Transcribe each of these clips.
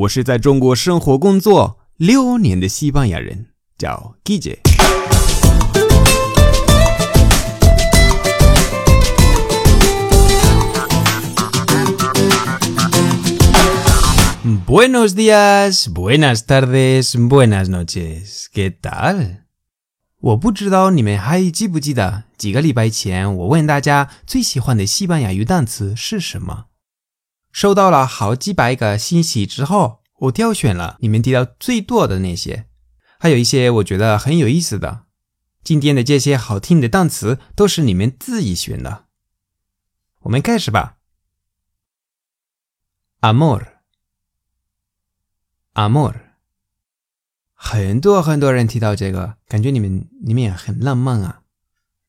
我是在中国生活工作六年的西班牙人，叫 Gigi。Buenos días, buenas tardes, buenas noches. ¿Qué tal? 我不知道你们还记不记得几个礼拜前我问大家最喜欢的西班牙语单词是什么？收到了好几百个信息之后，我挑选了你们提到最多的那些，还有一些我觉得很有意思的。今天的这些好听的单词都是你们自己选的。我们开始吧。Amor，Amor，很多很多人提到这个，感觉你们你们也很浪漫啊。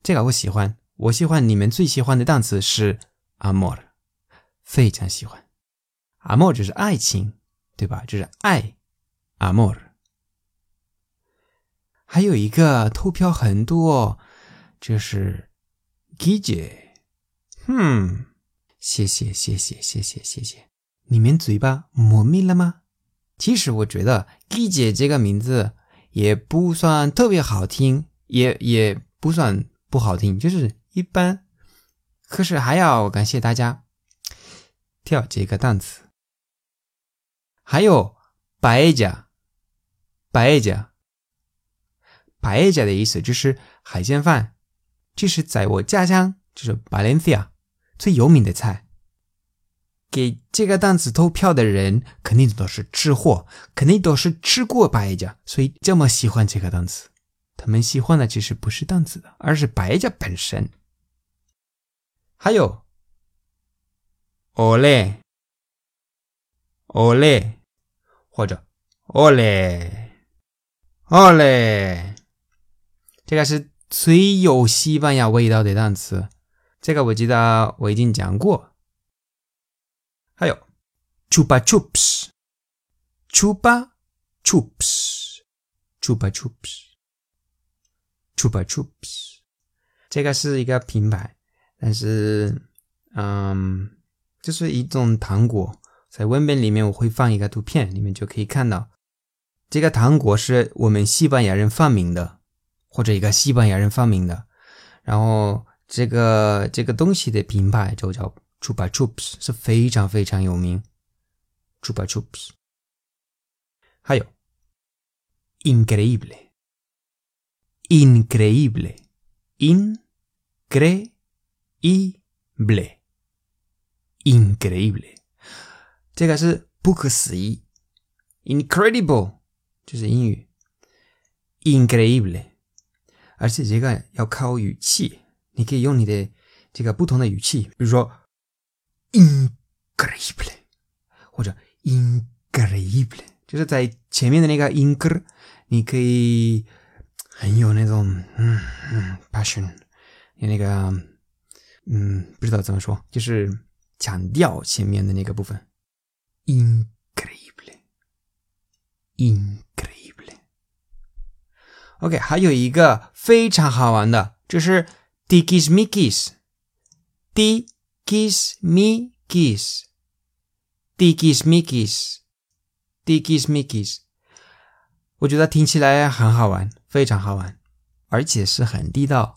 这个我喜欢，我喜欢你们最喜欢的单词是 Amor。非常喜欢，amor 就是爱情，对吧？就是爱，amor。还有一个投票很多，就是 Gigi。嗯，谢谢谢谢谢谢谢谢。你们嘴巴磨灭了吗？其实我觉得 Gigi 这个名字也不算特别好听，也也不算不好听，就是一般。可是还要感谢大家。跳这个单词，还有白家，白家，白家的意思就是海鲜饭，这是在我家乡，就是巴伦西亚最有名的菜。给这个单词投票的人肯定都是吃货，肯定都是吃过白家，所以这么喜欢这个单词。他们喜欢的其实不是单词的，而是白家本身。还有。O l e o l e 或者 o l e o l e 这个是最有西班牙味道的单词。这个我记得我已经讲过。还有 chupa chups，chupa chups，chupa chups，chupa chups，这个是一个品牌，但是，嗯。这是一种糖果，在文本里面我会放一个图片，你们就可以看到，这个糖果是我们西班牙人发明的，或者一个西班牙人发明的。然后这个这个东西的品牌就叫 Chupa Chups，是非常非常有名。Chupa Chups，还有 Increíble，Increíble，Increíble。Increíble，这个是不可思议。Incredible. 就是英语。Increíble，而且这个要靠语气，你可以用你的这个不同的语气，比如说 Increíble。或者 Increíble，就是在前面的那个 incre，你可以很有那种嗯嗯 passion，有那个嗯不知道怎么说，就是。强调前面的那个部分，incredible，incredible。OK，还有一个非常好玩的，就是 tikis-mikis，tikis-mikis，tikis-mikis，tikis-mikis。我觉得听起来很好玩，非常好玩，而且是很地道，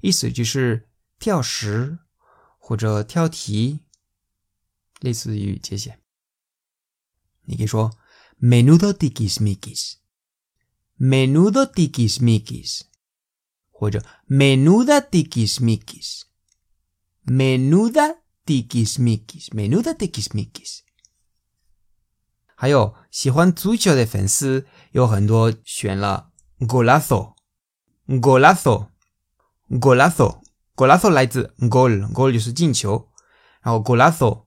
意思就是跳石或者跳题。类似于这些，你可以说 “menudo tikis-mikis”，“menudo tikis-mikis”，或者 “menuda tikis-mikis”，“menuda tikis-mikis”，“menuda tikis-mikis”。还有喜欢足球的粉丝有很多选了 “golazo”，“golazo”，“golazo”，“golazo” 来自 “gol”，“gol” 就是进球，然后 “golazo”。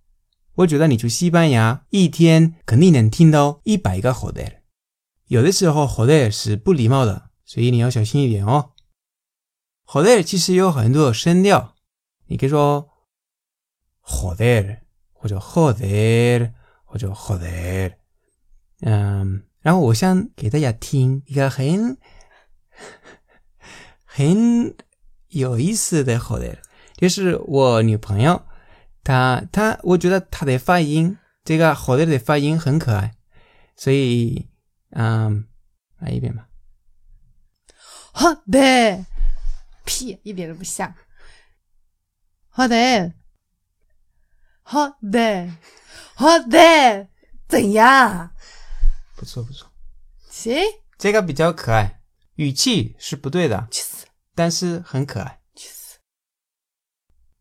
我觉得你去西班牙一天肯定能听到一百个 joder，有的时候 joder 是不礼貌的，所以你要小心一点哦。joder 其实有很多声调，你可以说 joder 或者 joder 或者 joder。嗯，然后我想给大家听一个很 很有意思的 joder，就是我女朋友，她她我觉得他的发音，这个 joder 的发音很可爱，所以嗯，来一遍吧。好的，屁，一点都不像。好的，好的，好的，怎样？不错不错，行，这个比较可爱，语气是不对的，去死，但是很可爱。去死。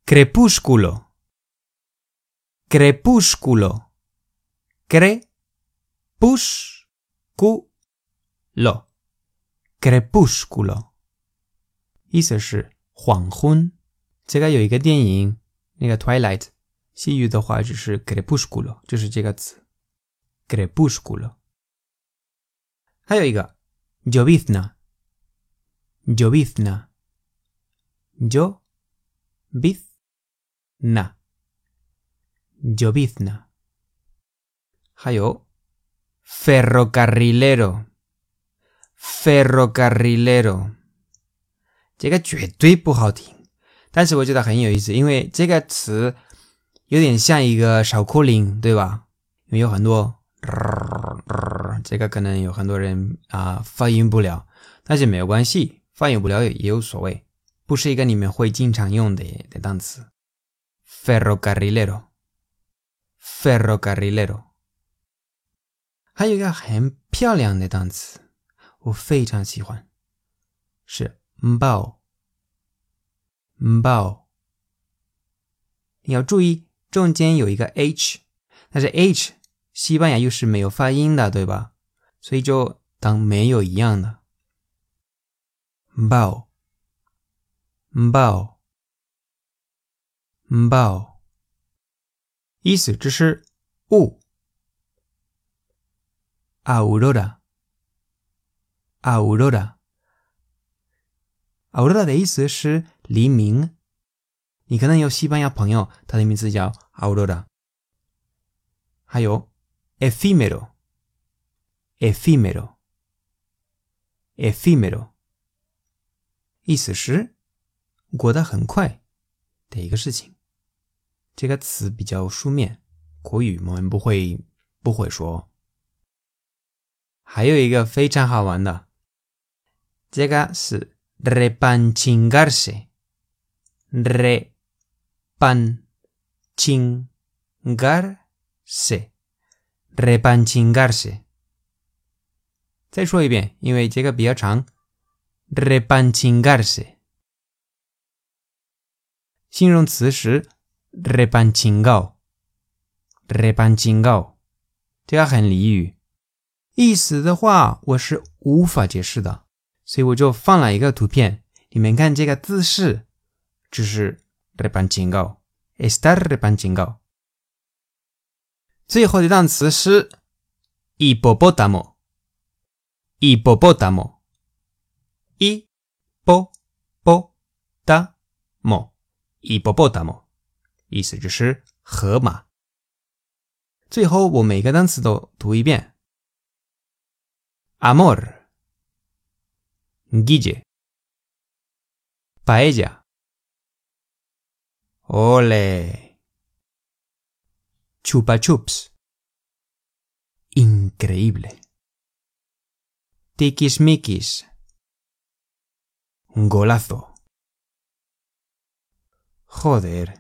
Crepúsculo. Crepúsculo. Crepúsculo. Crepúsculo. 意思是黄昏。这个有一个电影，那个 Twilight，西语的话就是 crepúsculo，就是这个词。crepúsculo。还有一个 llovizna。 llovizna。llovizna。na llovizna 还有 ferrocarrilero ferrocarrilero 这个绝对不好听，但是我觉得很有意思，因为这个词有点像一个烧口令，对吧？因为有很多，这个可能有很多人啊、发音不了，但是没有关系，发音不了也无所谓。不是一个你们会经常用的的单词。ferrocarrelo ferrocarrilero，。还有一个很漂亮的单词，我非常喜欢，是 bow，bow，要注意中间有一个 h，但是 h 西班牙又是没有发音的，对吧？所以就当没有一样的 mbao。意思只是雾 aurora aurora aurora 的意思是黎明。你可能有西班牙朋友，他的名字叫 aurora。还有 Ephemero，Ephemero，Ephemero，意思是过得很快的一个事情。这个词比较书面，国语我们不会不会说。还有一个非常好玩的，这个是 repanchingarse，repanchingarse，repanchingarse。再说一遍，因为这个比较长，repanchingarse。形容词是 repanchingao，repanchingao，这个很俚语，意思的话我是无法解释的，所以我就放了一个图片，你们看这个姿势，就是 repanchingao，estar repanchingao。最后的单词是 hipopótamo，hipopótamo。hipopótamo，意思就是河马。最后我每个单词都读一遍：amor、guille、paella、ole、chupa chups、increíble、tiquismiquis、golazo。Joder.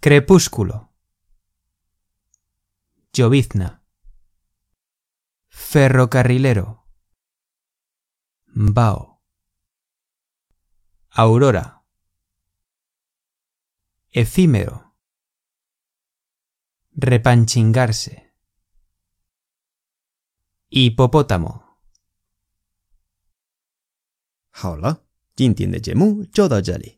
Crepúsculo. Llovizna. Ferrocarrilero. Bao. Aurora. Efímero. Repanchingarse. Hipopótamo. 好了，今天的节目就到这里。